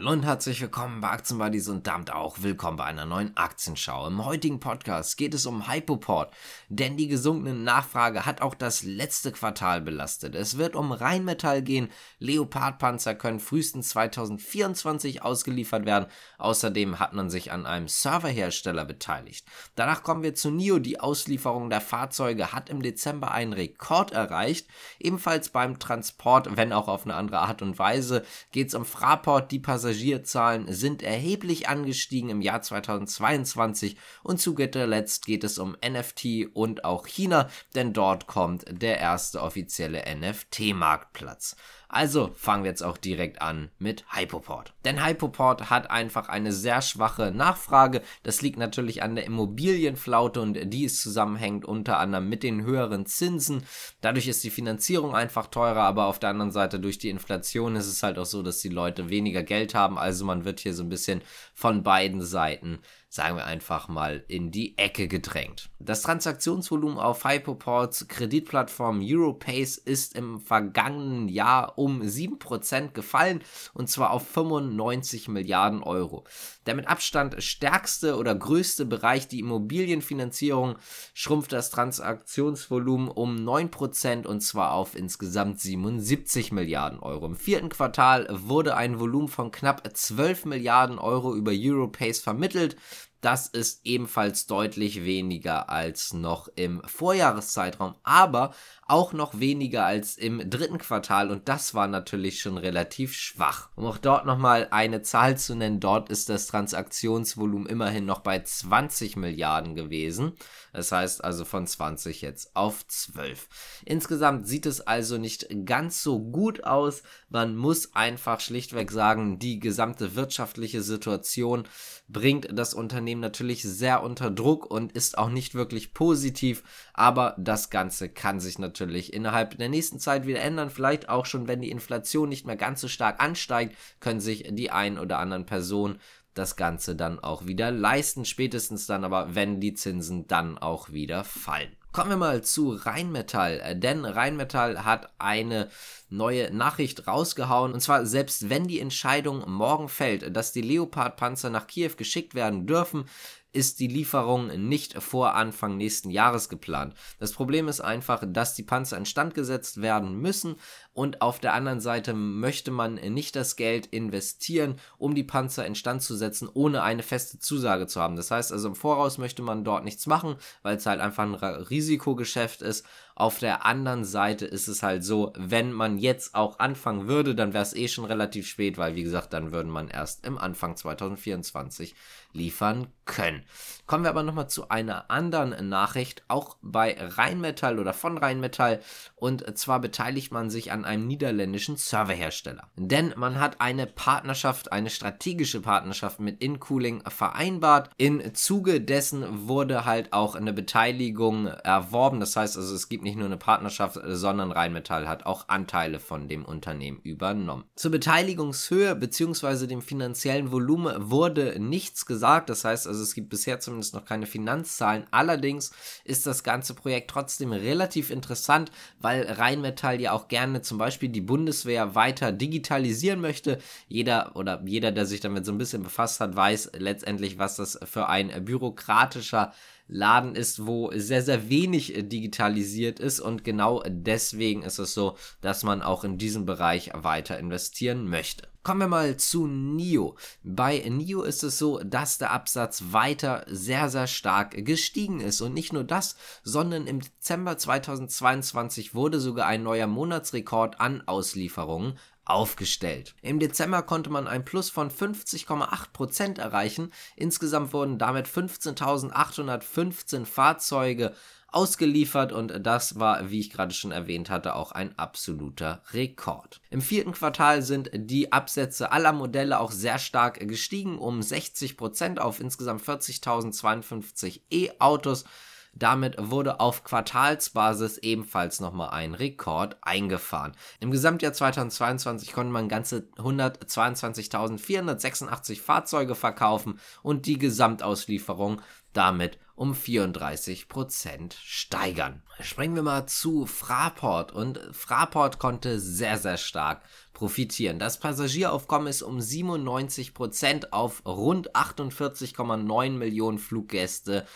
Hallo und herzlich willkommen bei Aktienbuddies und damit auch willkommen bei einer neuen Aktienschau. Im heutigen Podcast geht es um Hypoport, denn die gesunkene Nachfrage hat auch das letzte Quartal belastet. Es wird um Rheinmetall gehen, Leopardpanzer können frühestens 2024 ausgeliefert werden. Außerdem hat man sich an einem Serverhersteller beteiligt. Danach kommen wir zu NIO, die Auslieferung der Fahrzeuge hat im Dezember einen Rekord erreicht. Ebenfalls beim Transport, wenn auch auf eine andere Art und Weise, geht es um Fraport, die Passagierzahlen sind erheblich angestiegen im Jahr 2022 und zu guter Letzt geht es um NFT und auch China, denn dort kommt der erste offizielle NFT-Marktplatz. Also fangen wir jetzt auch direkt an mit Hypoport. Denn Hypoport hat einfach eine sehr schwache Nachfrage. Das liegt natürlich an der Immobilienflaute und die ist zusammenhängend unter anderem mit den höheren Zinsen. Dadurch ist die Finanzierung einfach teurer, aber auf der anderen Seite durch die Inflation ist es halt auch so, dass die Leute weniger Geld haben. Also man wird hier so ein bisschen von beiden Seiten sagen wir einfach mal, in die Ecke gedrängt. Das Transaktionsvolumen auf Hypoports Kreditplattform Europace ist im vergangenen Jahr um 7% gefallen und zwar auf 95 Milliarden Euro. Der mit Abstand stärkste oder größte Bereich, die Immobilienfinanzierung, schrumpft das Transaktionsvolumen um 9% und zwar auf insgesamt 77 Milliarden Euro. Im vierten Quartal wurde ein Volumen von knapp 12 Milliarden Euro über Europace vermittelt. Das ist ebenfalls deutlich weniger als noch im Vorjahreszeitraum, aber auch noch weniger als im dritten Quartal und das war natürlich schon relativ schwach. Um auch dort nochmal eine Zahl zu nennen, dort ist das Transaktionsvolumen immerhin noch bei 20 Milliarden gewesen. Das heißt also von 20 jetzt auf 12. Insgesamt sieht es also nicht ganz so gut aus. Man muss einfach schlichtweg sagen, die gesamte wirtschaftliche Situation bringt das Unternehmen natürlich sehr unter Druck und ist auch nicht wirklich positiv, aber das Ganze kann sich natürlich innerhalb der nächsten Zeit wieder ändern. Vielleicht auch schon, wenn die Inflation nicht mehr ganz so stark ansteigt, können sich die ein oder anderen Personen das Ganze dann auch wieder leisten. Spätestens dann aber, wenn die Zinsen dann auch wieder fallen. Kommen wir mal zu Rheinmetall, äh, denn Rheinmetall hat eine neue Nachricht rausgehauen. Und zwar, selbst wenn die Entscheidung morgen fällt, dass die Leopard-Panzer nach Kiew geschickt werden dürfen, ist die Lieferung nicht vor Anfang nächsten Jahres geplant. Das Problem ist einfach, dass die Panzer instand gesetzt werden müssen und auf der anderen Seite möchte man nicht das Geld investieren, um die Panzer instand zu setzen, ohne eine feste Zusage zu haben. Das heißt also im Voraus möchte man dort nichts machen, weil es halt einfach ein Risikogeschäft ist. Auf der anderen Seite ist es halt so, wenn man jetzt auch anfangen würde, dann wäre es eh schon relativ spät, weil wie gesagt, dann würde man erst im Anfang 2024 liefern können. Kommen wir aber nochmal zu einer anderen Nachricht, auch bei Rheinmetall oder von Rheinmetall. Und zwar beteiligt man sich an einem niederländischen Serverhersteller. Denn man hat eine Partnerschaft, eine strategische Partnerschaft mit InCooling vereinbart. Im Zuge dessen wurde halt auch eine Beteiligung erworben. Das heißt also, es gibt nicht nur eine Partnerschaft, sondern Rheinmetall hat auch Anteile von dem Unternehmen übernommen. Zur Beteiligungshöhe bzw. dem finanziellen Volumen wurde nichts gesagt. Das heißt also, es gibt bisher zumindest noch keine Finanzzahlen. Allerdings ist das ganze Projekt trotzdem relativ interessant, weil Rheinmetall ja auch gerne zum Beispiel die Bundeswehr weiter digitalisieren möchte. Jeder oder jeder, der sich damit so ein bisschen befasst hat, weiß letztendlich, was das für ein bürokratischer Laden ist, wo sehr, sehr wenig digitalisiert ist und genau deswegen ist es so, dass man auch in diesem Bereich weiter investieren möchte. Kommen wir mal zu NIO. Bei NIO ist es so, dass der Absatz weiter sehr, sehr stark gestiegen ist. Und nicht nur das, sondern im Dezember 2022 wurde sogar ein neuer Monatsrekord an Auslieferungen aufgestellt. Im Dezember konnte man ein Plus von 50,8% erreichen. Insgesamt wurden damit 15.815 Fahrzeuge ausgeliefert und das war, wie ich gerade schon erwähnt hatte, auch ein absoluter Rekord. Im vierten Quartal sind die Absätze aller Modelle auch sehr stark gestiegen, um 60% auf insgesamt 40.052 E-Autos Damit wurde auf Quartalsbasis ebenfalls nochmal ein Rekord eingefahren. Im Gesamtjahr 2022 konnte man ganze 122.486 Fahrzeuge verkaufen und die Gesamtauslieferung damit um 34% steigern. Springen wir mal zu Fraport und Fraport konnte sehr, sehr stark profitieren. Das Passagieraufkommen ist um 97% auf rund 48,9 Millionen Fluggäste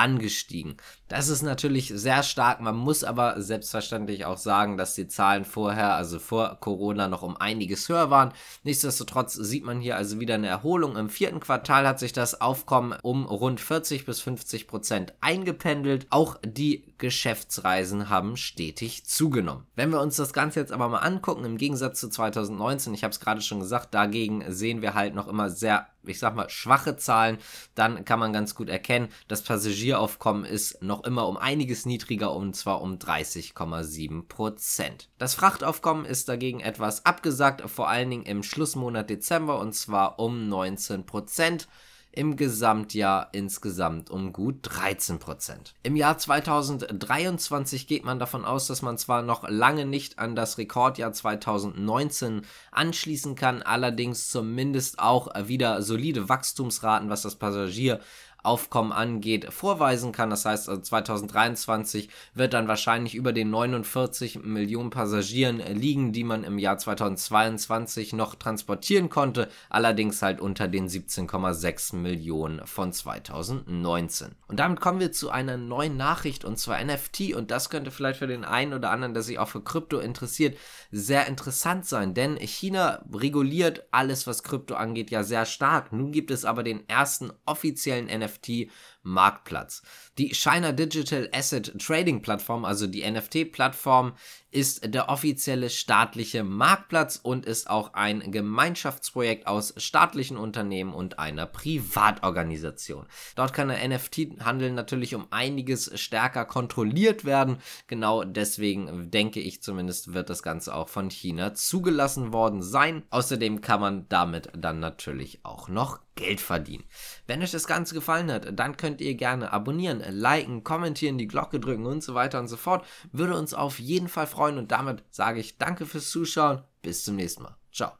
angestiegen. Das ist natürlich sehr stark. Man muss aber selbstverständlich auch sagen, dass die Zahlen vorher, also vor Corona, noch um einiges höher waren. Nichtsdestotrotz sieht man hier also wieder eine Erholung. Im vierten Quartal hat sich das Aufkommen um rund 40 bis 50 Prozent eingependelt. Auch die Geschäftsreisen haben stetig zugenommen. Wenn wir uns das Ganze jetzt aber mal angucken, im Gegensatz zu 2019, ich habe es gerade schon gesagt, dagegen sehen wir halt noch immer sehr ich sag mal, schwache Zahlen, dann kann man ganz gut erkennen, das Passagieraufkommen ist noch immer um einiges niedriger und zwar um 30,7 Prozent. Das Frachtaufkommen ist dagegen etwas abgesagt, vor allen Dingen im Schlussmonat Dezember und zwar um 19 Prozent im Gesamtjahr insgesamt um gut 13 Prozent. Im Jahr 2023 geht man davon aus, dass man zwar noch lange nicht an das Rekordjahr 2019 anschließen kann, allerdings zumindest auch wieder solide Wachstumsraten, was das Passagier Aufkommen angeht, vorweisen kann. Das heißt, also 2023 wird dann wahrscheinlich über den 49 Millionen Passagieren liegen, die man im Jahr 2022 noch transportieren konnte, allerdings halt unter den 17,6 Millionen von 2019. Und damit kommen wir zu einer neuen Nachricht und zwar NFT und das könnte vielleicht für den einen oder anderen, der sich auch für Krypto interessiert, sehr interessant sein, denn China reguliert alles, was Krypto angeht, ja sehr stark. Nun gibt es aber den ersten offiziellen NFT NFT Marktplatz. Die China Digital Asset Trading Plattform, also die NFT-Plattform, ist der offizielle staatliche Marktplatz und ist auch ein Gemeinschaftsprojekt aus staatlichen Unternehmen und einer Privatorganisation. Dort kann der NFT-Handel natürlich um einiges stärker kontrolliert werden. Genau deswegen denke ich zumindest wird das Ganze auch von China zugelassen worden sein. Außerdem kann man damit dann natürlich auch noch Geld verdienen. Wenn euch das Ganze gefallen hat, dann könnt ihr gerne abonnieren, liken, kommentieren, die Glocke drücken und so weiter und so fort. Würde uns auf jeden Fall freuen und damit sage ich danke fürs Zuschauen. Bis zum nächsten Mal. Ciao.